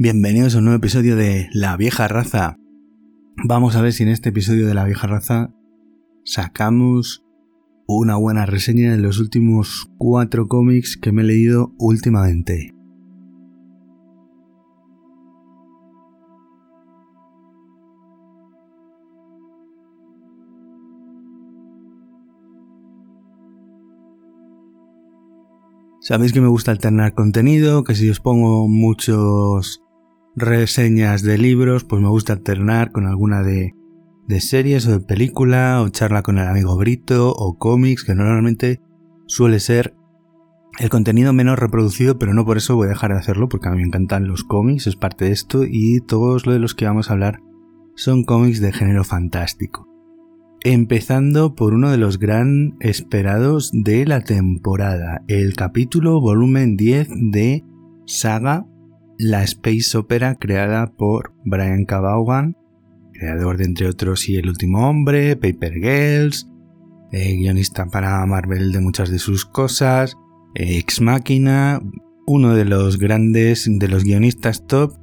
Bienvenidos a un nuevo episodio de La vieja raza. Vamos a ver si en este episodio de La vieja raza sacamos una buena reseña de los últimos cuatro cómics que me he leído últimamente. Sabéis que me gusta alternar contenido, que si os pongo muchos reseñas de libros, pues me gusta alternar con alguna de, de series o de película, o charla con el amigo Brito, o cómics, que normalmente suele ser el contenido menos reproducido, pero no por eso voy a dejar de hacerlo, porque a mí me encantan los cómics, es parte de esto, y todos los de los que vamos a hablar son cómics de género fantástico. Empezando por uno de los gran esperados de la temporada, el capítulo volumen 10 de Saga la space opera creada por Brian K. creador de entre otros Y el último hombre, Paper Girls, eh, guionista para Marvel de muchas de sus cosas, Ex Máquina, uno de los grandes, de los guionistas top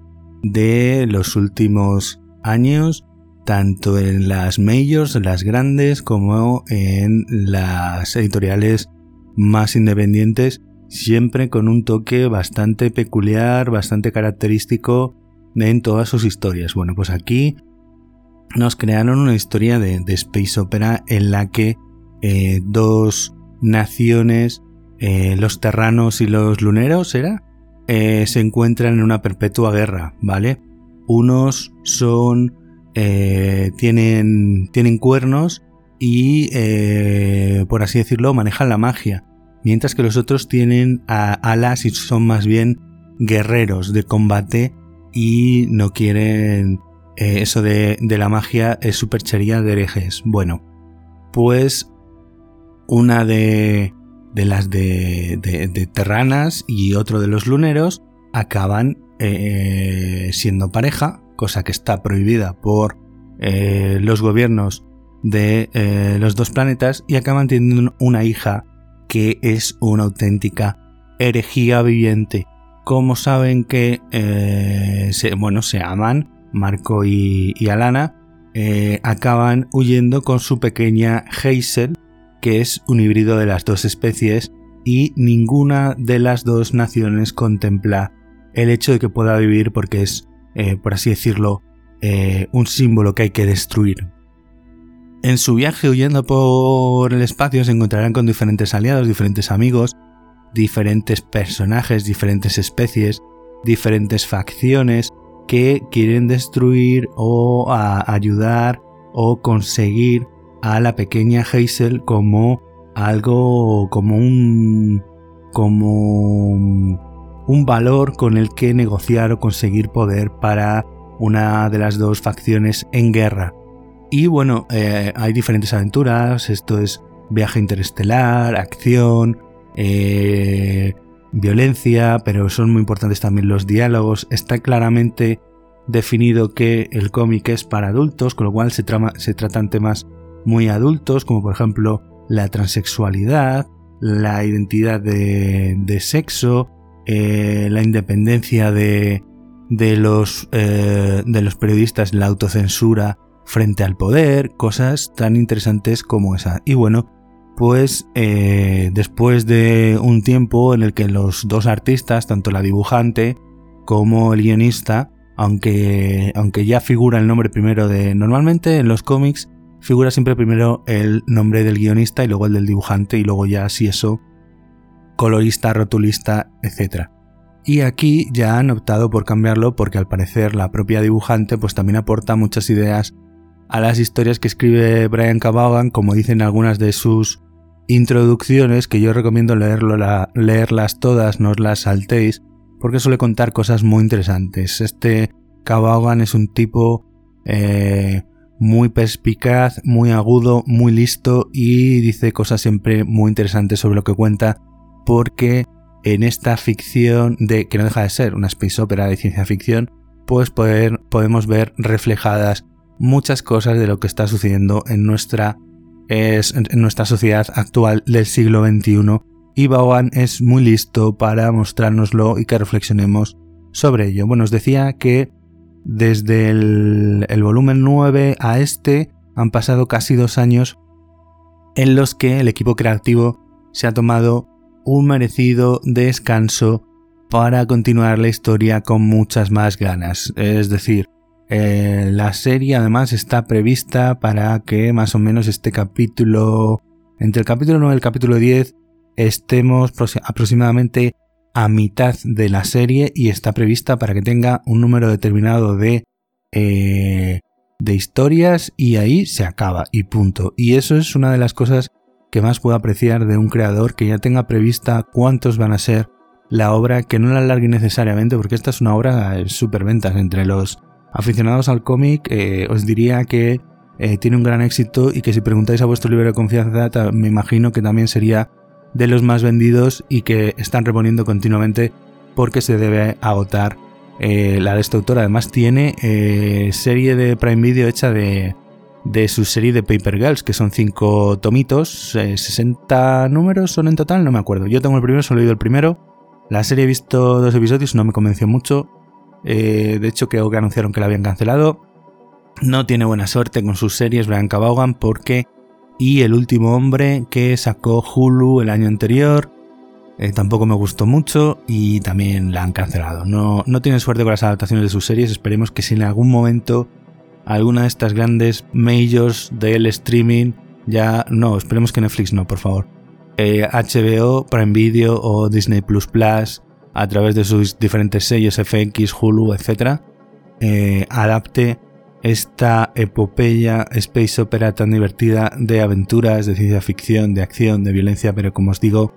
de los últimos años, tanto en las majors, las grandes, como en las editoriales más independientes siempre con un toque bastante peculiar, bastante característico en todas sus historias. Bueno, pues aquí nos crearon una historia de, Space Opera en la que eh, dos naciones, eh, los terranos y los luneros, ¿era? Eh, se encuentran en una perpetua guerra, ¿vale? Unos son... tienen, tienen cuernos y, por así decirlo, manejan la magia mientras que los otros tienen alas y son más bien guerreros de combate y no quieren eh, eso de, la magia es superchería de herejes. Bueno, pues una de, las de, Terranas y otro de los luneros acaban eh, siendo pareja, cosa que está prohibida por eh, los gobiernos de los dos planetas y acaban teniendo una hija que es una auténtica herejía viviente. Como saben que eh, se, bueno, se aman, Marco y, Alana, eh, acaban huyendo con su pequeña Hazel, que es un híbrido de las dos especies, y ninguna de las dos naciones contempla el hecho de que pueda vivir porque es, eh, por así decirlo, un símbolo que hay que destruir. En su viaje huyendo por el espacio se encontrarán con diferentes aliados, diferentes amigos, diferentes personajes, diferentes especies, diferentes facciones que quieren destruir o ayudar o conseguir a la pequeña Hazel como algo como un como un valor con el que negociar o conseguir poder para una de las dos facciones en guerra. Y bueno, eh, hay diferentes aventuras, esto es viaje interestelar, acción, eh, violencia, pero son muy importantes también los diálogos. Está claramente definido que el cómic es para adultos, con lo cual se, tratan temas muy adultos, como por ejemplo la transexualidad, la identidad de, sexo, eh, la independencia de, los, de los periodistas, la autocensura frente al poder, cosas tan interesantes como esa. Y bueno, pues eh, después de un tiempo en el que los dos artistas, tanto la dibujante como el guionista, aunque, aunque ya figura el nombre primero de... Normalmente en los cómics figura siempre primero el nombre del guionista y luego el del dibujante y luego ya si eso, colorista, rotulista, etc. Y aquí ya han optado por cambiarlo porque al parecer la propia dibujante pues también aporta muchas ideas a las historias que escribe Brian Cabagan, como dicen algunas de sus introducciones, que yo recomiendo leerlas todas, no os las saltéis, porque suele contar cosas muy interesantes. Este Cabagan es un tipo eh, muy perspicaz, muy agudo, muy listo y dice cosas siempre muy interesantes sobre lo que cuenta, porque en esta ficción de que no deja de ser una space opera de ciencia ficción, pues podemos ver reflejadas muchas cosas de lo que está sucediendo en nuestra, es, en nuestra sociedad actual del siglo XXI y Vaughan es muy listo para mostrárnoslo y que reflexionemos sobre ello. Bueno, os decía que desde el, el volumen 9 a este han pasado casi dos años en los que el equipo creativo se ha tomado un merecido descanso para continuar la historia con muchas más ganas. Es decir, eh, la serie además está prevista para que más o menos este capítulo, entre el capítulo 9 y el capítulo 10, estemos aproximadamente a mitad de la serie y está prevista para que tenga un número determinado de, eh, de historias y ahí se acaba y punto. Y eso es una de las cosas que más puedo apreciar de un creador que ya tenga prevista cuántos van a ser la obra, que no la alargue necesariamente porque esta es una obra súper ventas entre los aficionados al cómic, eh, os diría que eh, tiene un gran éxito y que si preguntáis a vuestro libro de confianza, me imagino que también sería de los más vendidos y que están reponiendo continuamente porque se debe agotar eh, la de esta autora. Además tiene serie de Prime Video hecha de, de su serie de Paper Girls, que son 5 tomitos, 60 números son en total, no me acuerdo. Yo tengo el primero, solo he leído el primero. La serie he visto dos episodios, no me convenció mucho. Eh, de hecho, creo que anunciaron que la habían cancelado. No tiene buena suerte con sus series Brian Vaughan porque... Y El último hombre que sacó Hulu el año anterior. Eh, tampoco me gustó mucho y también la han cancelado. No, no tiene suerte con las adaptaciones de sus series. Esperemos que si en algún momento alguna de estas grandes majors del streaming ya... No, esperemos que Netflix no, por favor. HBO, eh, Prime Video o Disney Plus Plus a través de sus diferentes sellos FX, Hulu, etc., eh, adapte esta epopeya space opera tan divertida de aventuras, de ciencia ficción, de acción, de violencia, pero como os digo,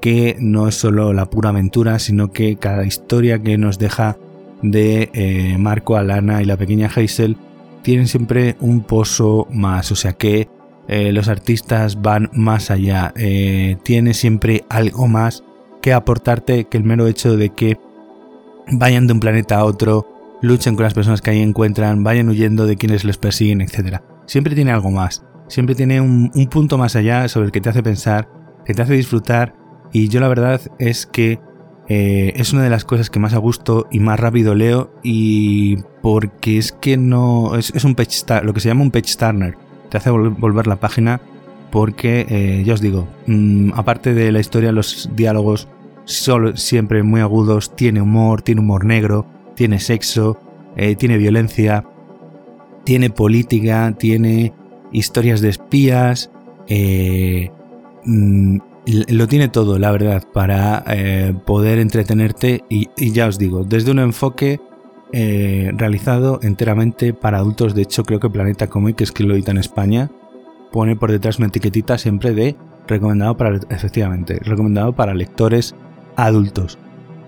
que no es solo la pura aventura, sino que cada historia que nos deja de eh, Marco, Alana y la pequeña Hazel tienen siempre un pozo más, o sea que eh, los artistas van más allá, tiene siempre algo más que aportarte que el mero hecho de que vayan de un planeta a otro, luchen con las personas que ahí encuentran, vayan huyendo de quienes les persiguen, etc. Siempre tiene algo más, siempre tiene un, punto más allá sobre el que te hace pensar, que te hace disfrutar y yo la verdad es que eh, es una de las cosas que más a gusto y más rápido leo y porque es que no es, un page lo que se llama un page turner, te hace volver la página porque eh, ya os digo, mm, aparte de la historia, los diálogos son siempre muy agudos, tiene humor, tiene humor negro, tiene sexo, eh, tiene violencia, tiene política, tiene historias de espías, eh, mm, lo tiene todo, la verdad, para poder entretenerte y, ya os digo, desde un enfoque realizado enteramente para adultos, de hecho creo que Planeta Comic, que es que lo edita en España, pone por detrás una etiquetita siempre de recomendado para, efectivamente, recomendado para lectores adultos.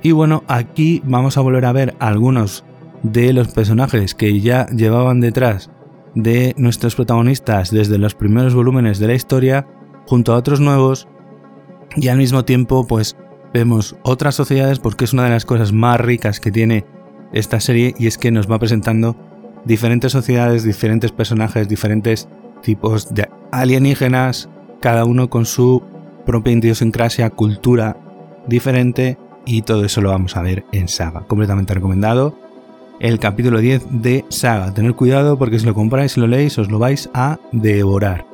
Y bueno, aquí vamos a volver a ver algunos de los personajes que ya llevaban detrás de nuestros protagonistas desde los primeros volúmenes de la historia, junto a otros nuevos, y al mismo tiempo pues vemos otras sociedades porque es una de las cosas más ricas que tiene esta serie y es que nos va presentando diferentes sociedades, diferentes personajes, diferentes tipos de alienígenas, cada uno con su propia idiosincrasia, cultura diferente y todo eso lo vamos a ver en Saga. Completamente recomendado. El capítulo 10 de Saga. Tener cuidado porque si lo compráis y lo leéis os lo vais a devorar.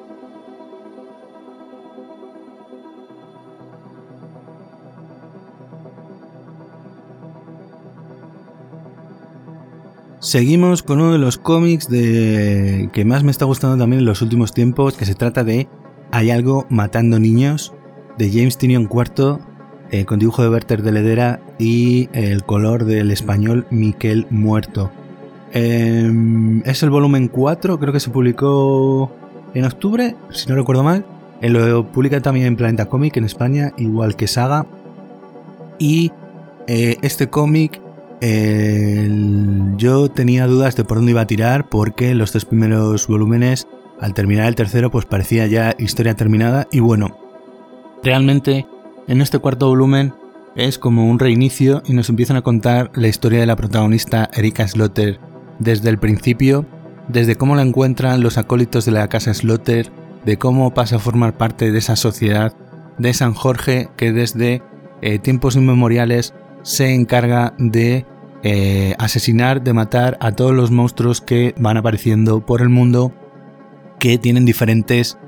Seguimos con uno de los cómics de... que más me está gustando también en los últimos tiempos, que se trata de Hay algo matando niños, de James Tinion IV, eh, con dibujo de Werther de Ledera y el color del español Miquel Muerto. Em, es el volumen 4, creo que se publicó en octubre, si no recuerdo mal. Eh, lo publica también en Planeta Comic en España, igual que Saga. Y eh, este cómic yo tenía dudas de por dónde iba a tirar porque los tres primeros volúmenes, al terminar el tercero, pues parecía ya historia terminada y bueno, realmente en este cuarto volumen es como un reinicio y nos empiezan a contar la historia de la protagonista Erika Slotter desde el principio, desde cómo la encuentran los acólitos de la casa Slotter, de cómo pasa a formar parte de esa sociedad de San Jorge que desde eh, tiempos inmemoriales se encarga de eh, asesinar, de matar a todos los monstruos que van apareciendo por el mundo, que tienen diferentes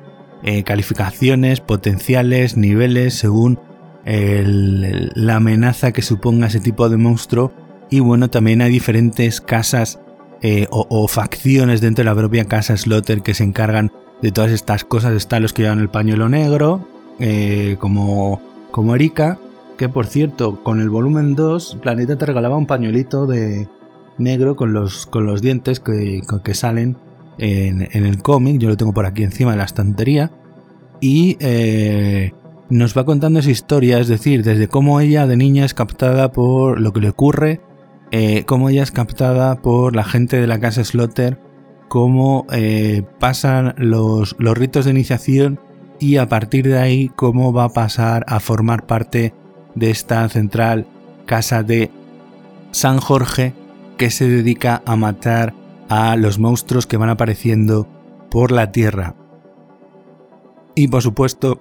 eh, calificaciones, potenciales, niveles, según la amenaza que suponga ese tipo de monstruo. Y bueno, también hay diferentes casas eh, o, facciones dentro de la propia casa Slaughter que se encargan de todas estas cosas. Están los que llevan el pañuelo negro, como, como Erika, que por cierto, con el volumen 2, Planeta te regalaba un pañuelito de negro con los, con los dientes que, que salen en, en el cómic. Yo lo tengo por aquí encima de la estantería. Y eh, nos va contando esa historia, es decir, desde cómo ella de niña es captada por lo que le ocurre, eh, cómo ella es captada por la gente de la casa Slaughter, cómo eh, pasan los, los ritos de iniciación y a partir de ahí cómo va a pasar a formar parte de esta central casa de San Jorge que se dedica a matar a los monstruos que van apareciendo por la tierra. Y por supuesto,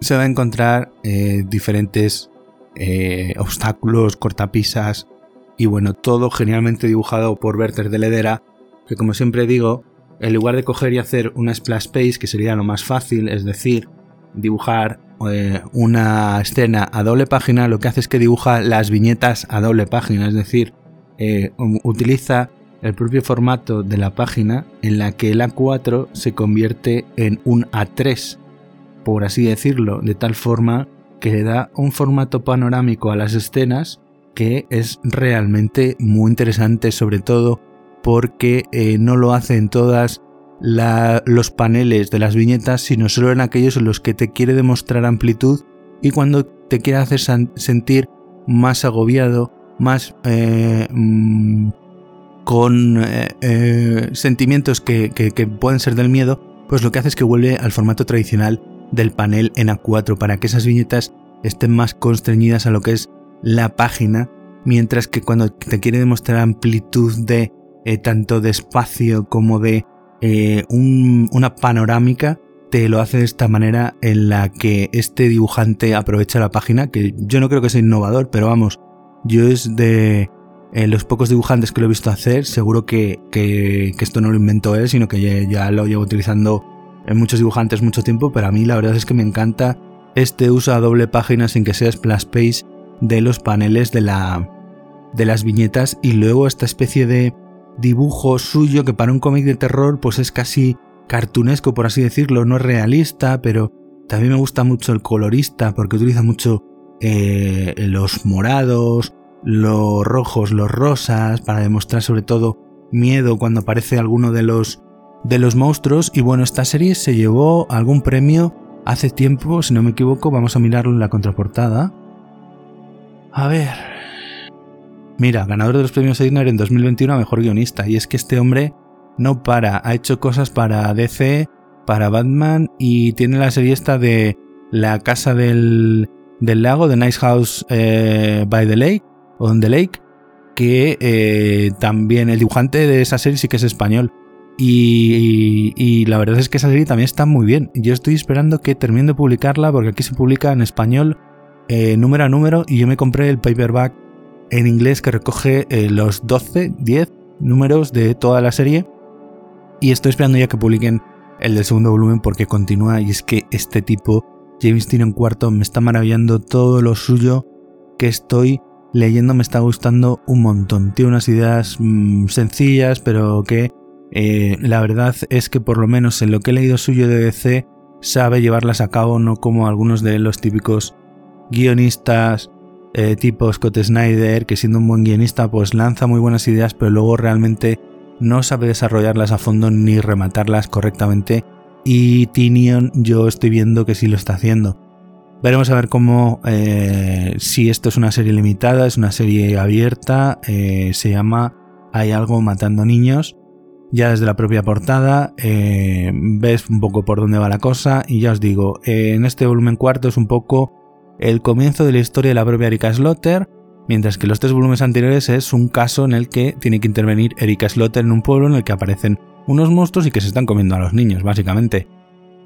se va a encontrar eh, diferentes eh, obstáculos, cortapisas y bueno, todo genialmente dibujado por Werther de Ledera, que como siempre digo, en lugar de coger y hacer una splash page, que sería lo más fácil, es decir, dibujar eh, una escena a doble página, lo que hace es que dibuja las viñetas a doble página, es decir, utiliza el propio formato de la página en la que el A4 se convierte en un A3 por así decirlo, de tal forma que le da un formato panorámico a las escenas que es realmente muy interesante, sobre todo porque eh, no lo hace en los paneles de las viñetas, sino solo en aquellos en los que te quiere demostrar amplitud y cuando te quiere hacer sentir más agobiado, más eh, mm, con eh, sentimientos que pueden ser del miedo, pues lo que hace es que vuelve al formato tradicional del panel en A4 para que esas viñetas estén más constreñidas a lo que es la página, mientras que cuando te quiere demostrar amplitud de eh, tanto de espacio como de eh, una panorámica, te lo hace de esta manera en la que este dibujante aprovecha la página, que yo no creo que sea innovador, pero vamos, yo es de eh, los pocos dibujantes que lo he visto hacer, seguro que, que, esto no lo inventó él, sino que ya, ya lo llevo utilizando en muchos dibujantes mucho tiempo, pero a mí la verdad es que me encanta este uso a doble página sin que sea splash page de los paneles de, la, de las viñetas y luego esta especie de dibujo suyo que para un cómic de terror pues es casi cartunesco por así decirlo, no es realista, pero también me gusta mucho el colorista porque utiliza mucho eh, los morados, los rojos, los rosas para demostrar sobre todo miedo cuando aparece alguno de los de los monstruos y bueno, esta serie se llevó algún premio hace tiempo, si no me equivoco, vamos a mirarlo en la contraportada. A ver. Mira, ganador de los premios Eisner en 2021 a mejor guionista y es que este hombre no para, ha hecho cosas para DC, para Batman y tiene la serie esta de La casa del, del lago, de Nice House eh, by the Lake on the Lake, que eh, también el dibujante de esa serie sí que es español. Y, la verdad es que esa serie también está muy bien. Yo estoy esperando que termine de publicarla porque aquí se publica en español eh, número a número y yo me compré el paperback en inglés que recoge eh, los 12, 10 números de toda la serie. Y estoy esperando ya que publiquen el del segundo volumen porque continúa y es que este tipo, James Tynion cuarto, me está maravillando todo lo suyo que estoy leyendo, me está gustando un montón. Tiene unas ideas mm, sencillas pero que eh, la verdad es que por lo menos en lo que he leído suyo de DC sabe llevarlas a cabo, no como algunos de los típicos guionistas eh, tipo Scott Snyder, que siendo un buen guionista pues lanza muy buenas ideas, pero luego realmente no sabe desarrollarlas a fondo ni rematarlas correctamente. Y Tinion yo estoy viendo que sí lo está haciendo. Veremos a ver cómo, eh, si esto es una serie limitada, es una serie abierta, se llama Hay algo matando niños ya desde la propia portada eh, ves un poco por dónde va la cosa y ya os digo, eh, en este volumen cuarto es un poco el comienzo de la historia de la propia Erika Slotter, mientras que los tres volúmenes anteriores es un caso en el que tiene que intervenir Erika Slotter en un pueblo en el que aparecen unos monstruos y que se están comiendo a los niños, básicamente.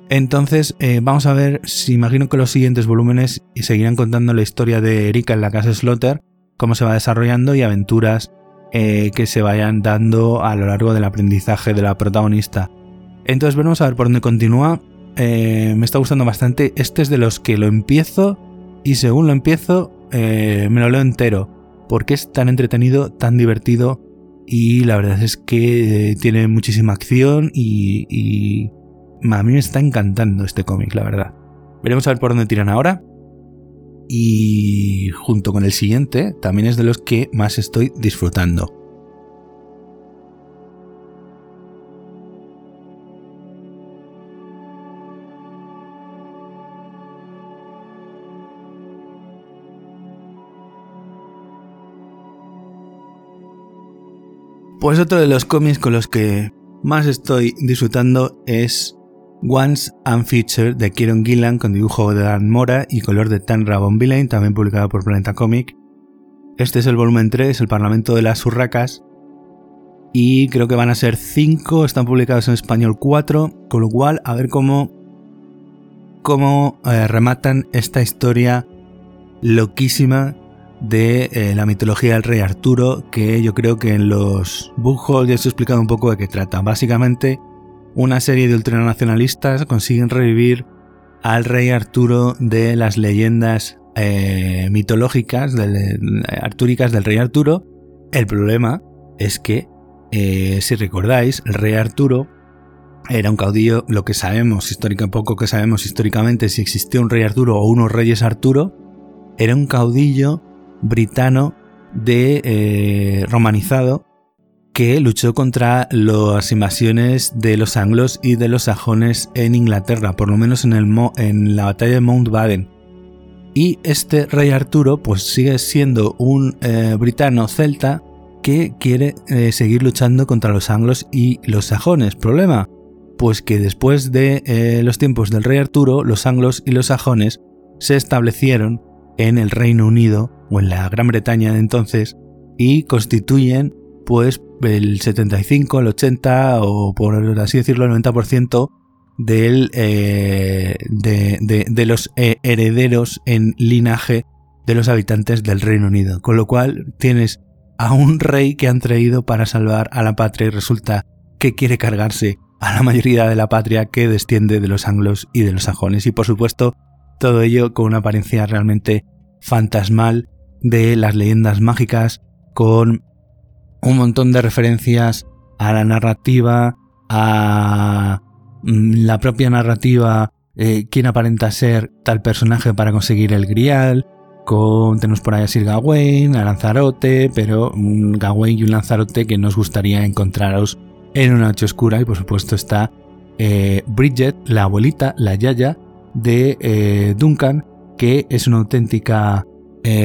Entonces, eh, vamos a ver si imagino que los siguientes volúmenes seguirán contando la historia de Erika en la casa Slotter, cómo se va desarrollando y aventuras eh, que se vayan dando a lo largo del aprendizaje de la protagonista. Entonces veremos a ver por dónde continúa. Eh, me está gustando bastante. Este es de los que lo empiezo y según lo empiezo me lo leo entero. Porque es tan entretenido, tan divertido y la verdad es que tiene muchísima acción y a mí me está encantando este cómic, la verdad. Veremos a ver por dónde tiran ahora. Y junto con el siguiente, también es de los que más estoy disfrutando. Pues otro de los cómics con los que más estoy disfrutando es Once Unfeatured de Kieron Gillan con dibujo de Dan Mora y color de Tan Rabon Villain, también publicado por Planeta Comic. Este es el volumen 3, el Parlamento de las Urracas. Y creo que van a ser 5, están publicados en español 4, con lo cual a ver cómo, cómo eh, rematan esta historia loquísima de eh, la mitología del rey Arturo, que yo creo que en los book ya os he explicado un poco de qué trata. Básicamente una serie de ultranacionalistas consiguen revivir al rey Arturo de las leyendas eh, mitológicas, artúricas del rey Arturo. El problema es que, eh, si recordáis, el rey Arturo era un caudillo, lo que sabemos históricamente, poco que sabemos históricamente, si existió un rey Arturo o unos reyes Arturo, era un caudillo britano de eh, romanizado que luchó contra las invasiones de los anglos y de los sajones en Inglaterra, por lo menos en, la batalla de Mountbaden. Y este rey Arturo pues sigue siendo un eh, britano celta que quiere eh, seguir luchando contra los anglos y los sajones. ¿Problema? Pues que después de los tiempos del rey Arturo, los anglos y los sajones se establecieron en el Reino Unido o en la Gran Bretaña de entonces y constituyen pues el 75, el 80 o por así decirlo el 90% del, eh, de, los eh, herederos en linaje de los habitantes del Reino Unido. Con lo cual tienes a un rey que han traído para salvar a la patria y resulta que quiere cargarse a la mayoría de la patria que desciende de los anglos y de los sajones. Y por supuesto, todo ello con una apariencia realmente fantasmal de las leyendas mágicas, con un montón de referencias a la narrativa, a mm, la propia narrativa, eh, quién aparenta ser tal personaje para conseguir el grial, con, tenemos por ahí a Sir Gawain, a Lanzarote, pero un Gawain y un Lanzarote que nos gustaría encontraros en una noche oscura y por supuesto está eh, Bridget, la abuelita, la yaya de eh, Duncan, que es una auténtica,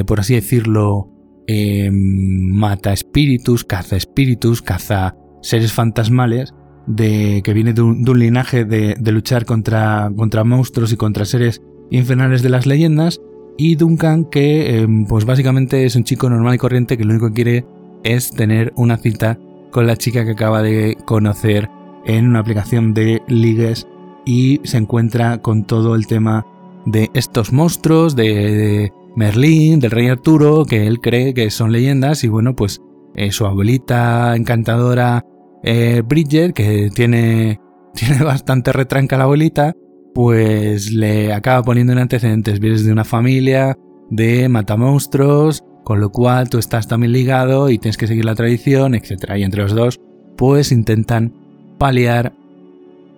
por así decirlo, Em, mata espíritus, caza espíritus, caza seres fantasmales, de, que viene de un, linaje de, luchar contra, contra, monstruos y contra seres infernales de las leyendas. Y Duncan, que em, pues básicamente es un chico normal y corriente que lo único que quiere es tener una cita con la chica que acaba de conocer en una aplicación de ligues y se encuentra con todo el tema de estos monstruos, de, Merlín, del rey Arturo, que él cree que son leyendas, y bueno, pues eh, su abuelita encantadora eh, Bridget, que tiene, tiene bastante retranca la abuelita, pues le acaba poniendo en antecedentes. Vienes de una familia de matamonstruos, con lo cual tú estás también ligado y tienes que seguir la tradición, etc. Y entre los dos, pues intentan paliar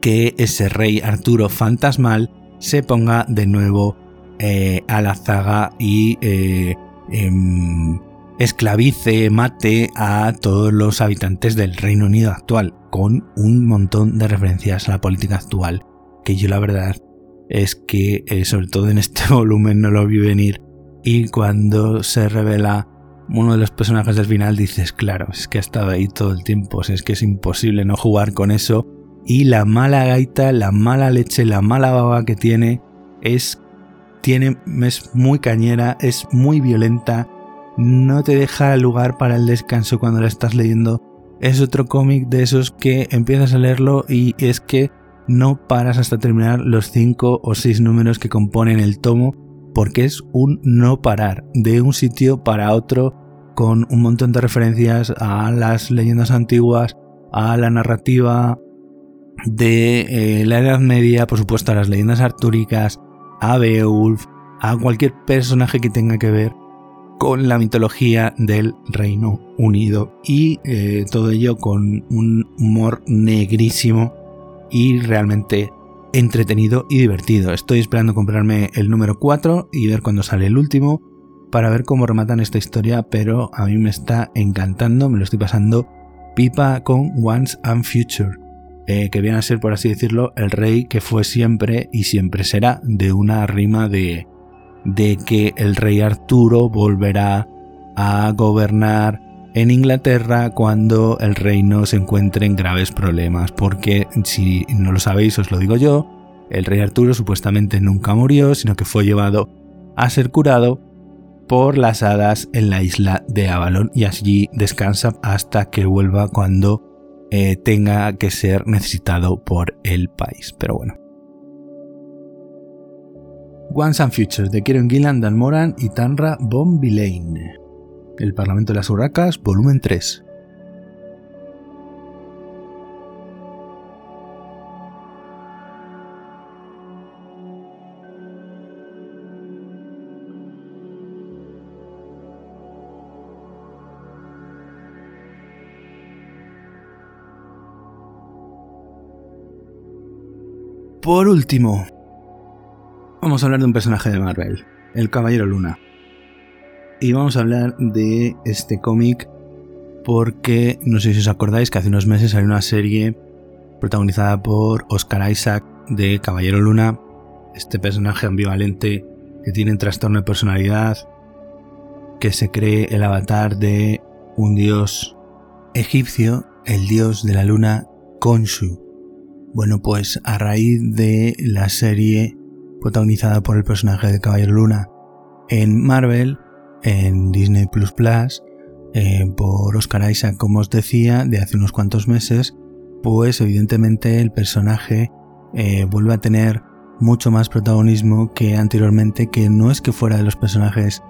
que ese rey Arturo fantasmal se ponga de nuevo eh, a la zaga y eh, em, esclavice, mate a todos los habitantes del Reino Unido actual, con un montón de referencias a la política actual, que yo la verdad es que eh, sobre todo en este volumen no lo vi venir. Y cuando se revela uno de los personajes del final dices, claro, es que ha estado ahí todo el tiempo, es que es imposible no jugar con eso y la mala gaita, la mala leche, la mala baba que tiene es tiene, es muy cañera, es muy violenta, no te deja lugar para el descanso cuando la estás leyendo. Es otro cómic de esos que empiezas a leerlo y es que no paras hasta terminar los 5 o 6 números que componen el tomo porque es un no parar de un sitio para otro con un montón de referencias a las leyendas antiguas, a la narrativa de eh, la Edad Media, por supuesto a las leyendas artúricas, a Beowulf, a cualquier personaje que tenga que ver con la mitología del Reino Unido y eh, todo ello con un humor negrísimo y realmente entretenido y divertido. Estoy esperando comprarme el número 4 y ver cuándo sale el último para ver cómo rematan esta historia, pero a mí me está encantando, me lo estoy pasando pipa con Once and Future, eh, que viene a ser, por así decirlo, el rey que fue siempre y siempre será, de una rima de, de que el rey Arturo volverá a gobernar en Inglaterra cuando el reino se encuentre en graves problemas, porque si no lo sabéis os lo digo yo, el rey Arturo supuestamente nunca murió, sino que fue llevado a ser curado por las hadas en la isla de Avalon y allí descansa hasta que vuelva cuando eh, tenga que ser necesitado por el país. Pero bueno. Once and Futures de Kieron Gillan, Dan Moran y Tanra Von El Parlamento de las Huracas, volumen 3. Por último, vamos a hablar de un personaje de Marvel, el Caballero Luna. Y vamos a hablar de este cómic porque no sé si os acordáis que hace unos meses salió una serie protagonizada por Oscar Isaac de Caballero Luna, este personaje ambivalente que tiene trastorno de personalidad, que se cree el avatar de un dios egipcio, el dios de la luna Khonshu. Bueno, pues a raíz de la serie protagonizada por el personaje de Caballero Luna en Marvel, en Disney Plus Plus, eh, por Oscar Isaac, como os decía, de hace unos cuantos meses, pues evidentemente el personaje eh, vuelve a tener mucho más protagonismo que anteriormente, que no es que fuera de los personajes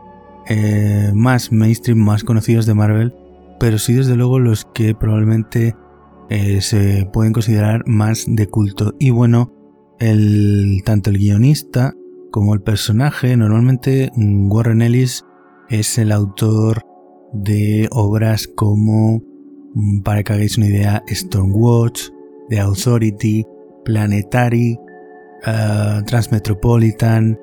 eh, más mainstream, más conocidos de Marvel, pero sí desde luego los que probablemente eh, se pueden considerar más de culto. Y bueno, el, tanto el guionista como el personaje, normalmente mm, Warren Ellis es el autor de obras como, mm, para que hagáis una idea, Stormwatch, The Authority, Planetary, uh, Transmetropolitan,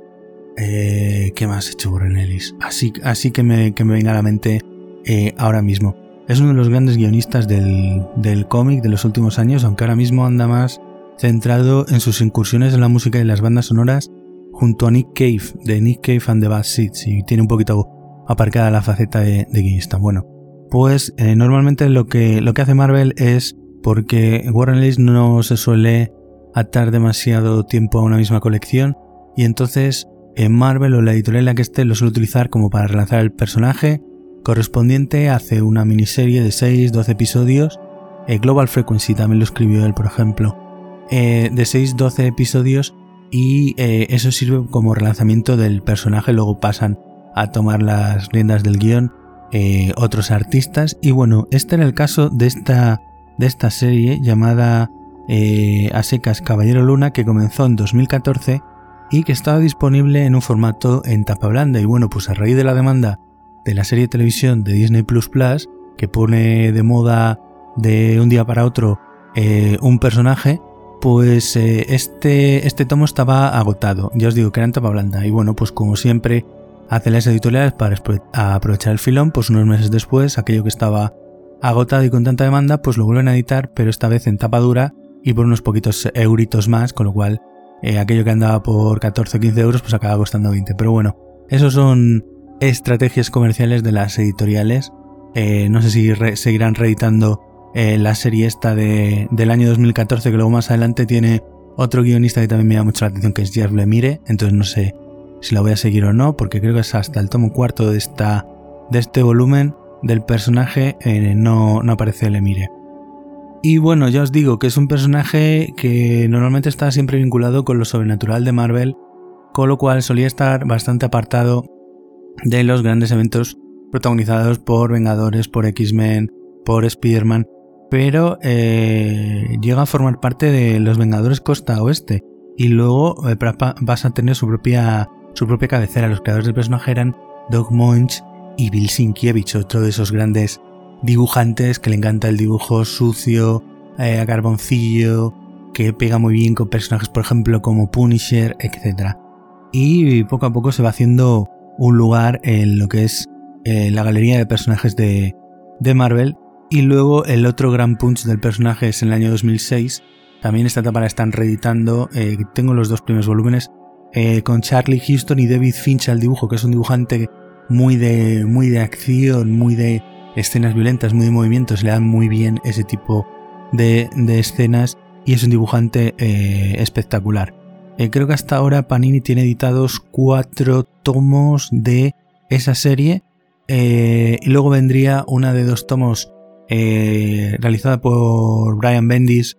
eh, ¿qué más ha hecho Warren Ellis? Así, así que, me, que me viene a la mente eh, ahora mismo. Es uno de los grandes guionistas del, cómic de los últimos años, aunque ahora mismo anda más centrado en sus incursiones en la música y las bandas sonoras junto a Nick Cave, de Nick Cave and the Bad Seeds, y tiene un poquito aparcada la faceta de, guionista. Bueno, pues eh, normalmente lo que, lo que hace Marvel es porque Warren Ellis no se suele atar demasiado tiempo a una misma colección, y entonces en Marvel o la editorial en la que esté lo suele utilizar como para relanzar el personaje correspondiente hace una miniserie de 6-12 episodios. Eh, Global Frequency también lo escribió él, por ejemplo. Eh, de 6-12 episodios y eh, eso sirve como relanzamiento del personaje. Luego pasan a tomar las riendas del guion otros artistas. Y bueno, este era el caso de esta, de esta serie llamada A Caballero Luna que comenzó en 2014 y que estaba disponible en un formato en tapa blanda. Y bueno, pues a raíz de la demanda de la serie de televisión de Disney Plus Plus que pone de moda de un día para otro eh, un personaje, pues eh, este, este tomo estaba agotado. Ya os digo que era en tapa blanda. Y bueno, pues como siempre hacen las editoriales para aprovechar el filón, pues unos meses después, aquello que estaba agotado y con tanta demanda, pues lo vuelven a editar, pero esta vez en tapa dura y por unos poquitos euritos más, con lo cual eh, aquello que andaba por 14 o 15 euros, pues acaba costando 20. Pero bueno, esos son estrategias comerciales de las editoriales. Eh, no sé si seguirán reeditando eh, la serie esta de, del año 2014, que luego más adelante tiene otro guionista que también me llama mucho la atención, que es Jeff Lemire. Entonces no sé si la voy a seguir o no, porque creo que es hasta el tomo cuarto de, esta, de este volumen del personaje eh, no, no aparece Lemire. Y bueno, ya os digo que es un personaje que normalmente está siempre vinculado con lo sobrenatural de Marvel, con lo cual solía estar bastante apartado de los grandes eventos protagonizados por Vengadores, por X-Men, por Spider-Man, pero eh, llega a formar parte de los Vengadores Costa Oeste y luego eh, vas a tener su propia, su propia cabecera. Los creadores del personaje eran Doug Moench y Bill Sienkiewicz, otro de esos grandes dibujantes que le encanta el dibujo sucio, eh, a carboncillo, que pega muy bien con personajes, por ejemplo, como Punisher, etc. Y poco a poco se va haciendo un lugar en lo que es eh, la galería de personajes de, de, Marvel. Y luego el otro gran punch del personaje es en el año 2006. También esta etapa la están reeditando. Eh, tengo los dos primeros volúmenes. con Charlie Houston y David Finch al dibujo, que es un dibujante muy de, muy de acción, muy de escenas violentas, muy de movimientos. Le dan muy bien ese tipo de, escenas y es un dibujante eh, espectacular. Eh, creo que hasta ahora Panini tiene editados cuatro tomos de esa serie eh, y luego vendría una de dos tomos realizada por Brian Bendis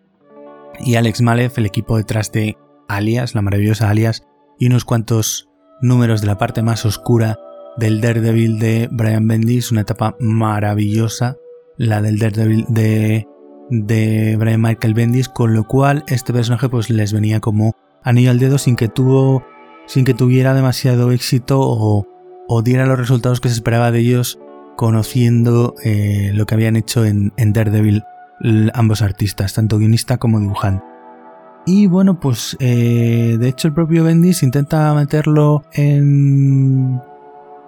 y Alex Malev, el equipo detrás de Alias, la maravillosa Alias, y unos cuantos números de la parte más oscura del Daredevil de Brian Bendis, una etapa maravillosa, la del Daredevil de de Brian Michael Bendis, con lo cual este personaje pues les venía como anillo al dedo sin que tuvo sin que tuviera demasiado éxito o, diera los resultados que se esperaba de ellos conociendo eh, lo que habían hecho en, Daredevil ambos artistas, tanto guionista como dibujante. Y bueno, pues eh, de hecho el propio Bendis intenta meterlo en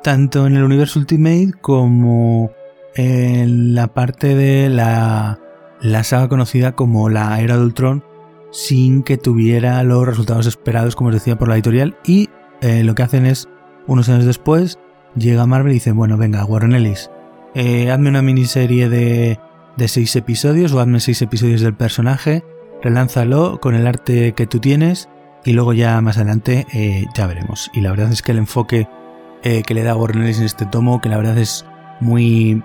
tanto en el universo Ultimate como en la parte de la la saga conocida como la Era de Ultron sin que tuviera los resultados esperados, como os decía, por la editorial. Y eh, lo que hacen es, unos años después, llega Marvel y dice, bueno, venga, Warren Ellis, eh, hazme una miniserie de, de seis episodios o hazme seis episodios del personaje, relánzalo con el arte que tú tienes y luego ya más adelante eh, ya veremos. Y la verdad es que el enfoque que le da Warren Ellis en este tomo, que la verdad es muy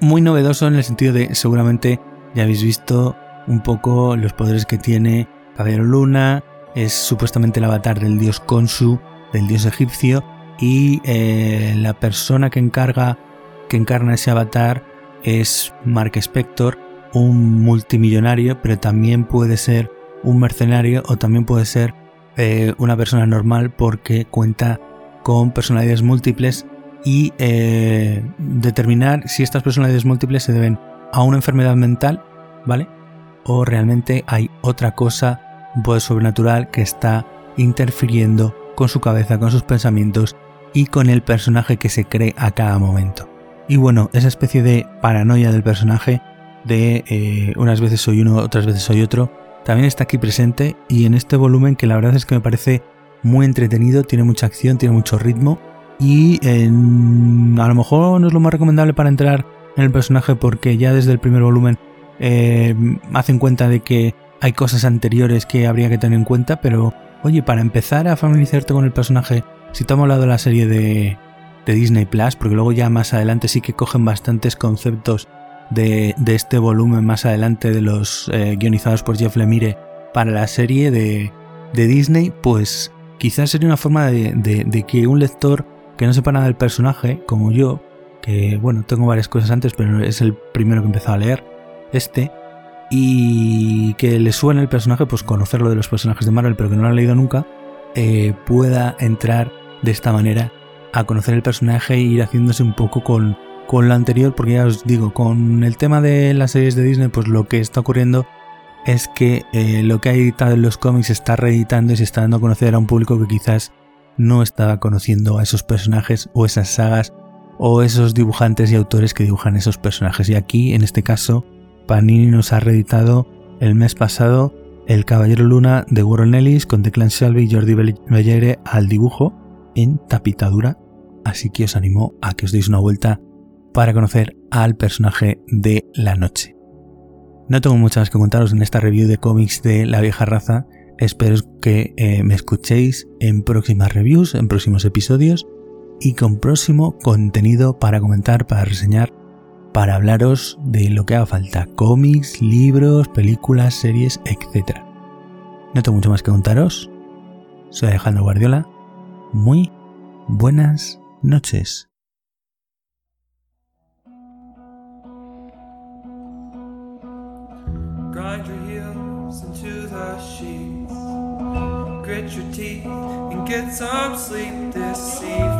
muy novedoso en el sentido de seguramente ya habéis visto un poco los poderes que tiene Caballero Luna, es supuestamente el avatar del dios Khonsu, del dios egipcio, y eh, la persona que encarga, que encarna ese avatar es Mark Spector, un multimillonario, pero también puede ser un mercenario o también puede ser eh, una persona normal porque cuenta con personalidades múltiples y eh, determinar si estas personalidades múltiples se deben a una enfermedad mental, ¿vale? O realmente hay otra cosa, un poder sobrenatural que está interfiriendo con su cabeza, con sus pensamientos y con el personaje que se cree a cada momento. Y bueno, esa especie de paranoia del personaje, de eh, unas veces soy uno, otras veces soy otro, también está aquí presente y en este volumen que la verdad es que me parece muy entretenido, tiene mucha acción, tiene mucho ritmo y a lo mejor no es lo más recomendable para entrar en el personaje porque ya desde el primer volumen eh, hacen cuenta de que hay cosas anteriores que habría que tener en cuenta, pero oye, para empezar a familiarizarte con el personaje, si te hablado de la serie de, Disney Plus, porque luego ya más adelante sí que cogen bastantes conceptos de, este volumen más adelante de los eh, guionizados por Jeff Lemire para la serie de, Disney, pues quizás sería una forma de que un lector que no sepa nada del personaje, como yo, que bueno, tengo varias cosas antes, pero es el primero que he empezado a leer, este, y que le suene el personaje, pues conocerlo de los personajes de Marvel, pero que no lo ha leído nunca, eh, pueda entrar de esta manera a conocer el personaje e ir haciéndose un poco con, con lo anterior, porque ya os digo, con el tema de las series de Disney, pues lo que está ocurriendo es que eh, lo que ha editado en los cómics se está reeditando y se está dando a conocer a un público que quizás no estaba conociendo a esos personajes o esas sagas o esos dibujantes y autores que dibujan esos personajes. Y aquí, en este caso, Panini nos ha reeditado el mes pasado El Caballero Luna de Warren Ellis con Declan Shelby y Jordi Bellere al dibujo en tapitadura. Así que os animo a que os deis una vuelta para conocer al personaje de la noche. No tengo mucho más que contaros en esta review de cómics de la vieja raza Espero que eh, me escuchéis en próximas reviews, en próximos episodios y con próximo contenido para comentar, para reseñar, para hablaros de lo que haga falta, cómics, libros, películas, series, etc. No tengo mucho más que contaros. Soy Alejandro Guardiola. Muy buenas noches. Grind your heels into the sheets. Grit your teeth and get some sleep this evening.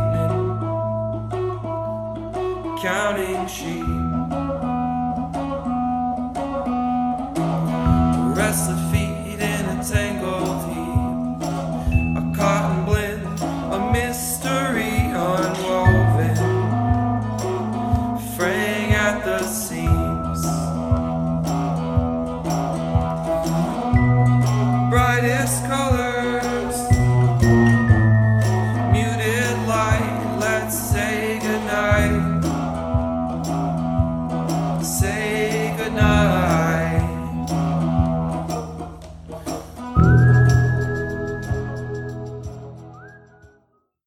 counting sheep. Restless feet in a tangle.